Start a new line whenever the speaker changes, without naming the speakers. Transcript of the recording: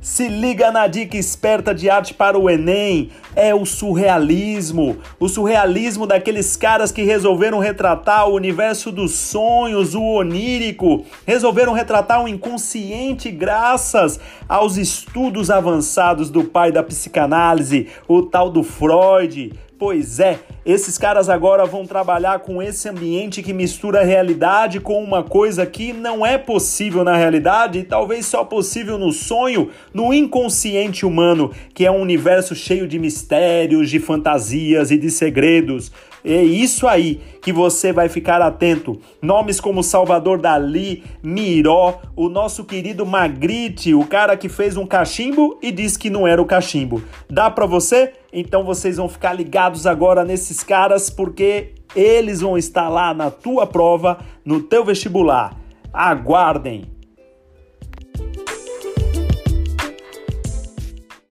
Se liga na dica esperta de arte para o Enem. É o surrealismo. O surrealismo daqueles caras que resolveram retratar o universo dos sonhos, o onírico. Resolveram retratar o inconsciente graças aos estudos avançados do pai da psicanálise, o tal do Freud. Pois é, esses caras agora vão trabalhar com esse ambiente que mistura a realidade com uma coisa que não é possível na realidade e talvez só possível no sonho, no inconsciente humano, que é um universo cheio de mistérios, de fantasias e de segredos. É isso aí que você vai ficar atento. Nomes como Salvador Dali, Miró, o nosso querido Magritte, o cara que fez um cachimbo e disse que não era o cachimbo. Dá para você? Então vocês vão ficar ligados agora nesses caras porque eles vão estar lá na tua prova, no teu vestibular. Aguardem.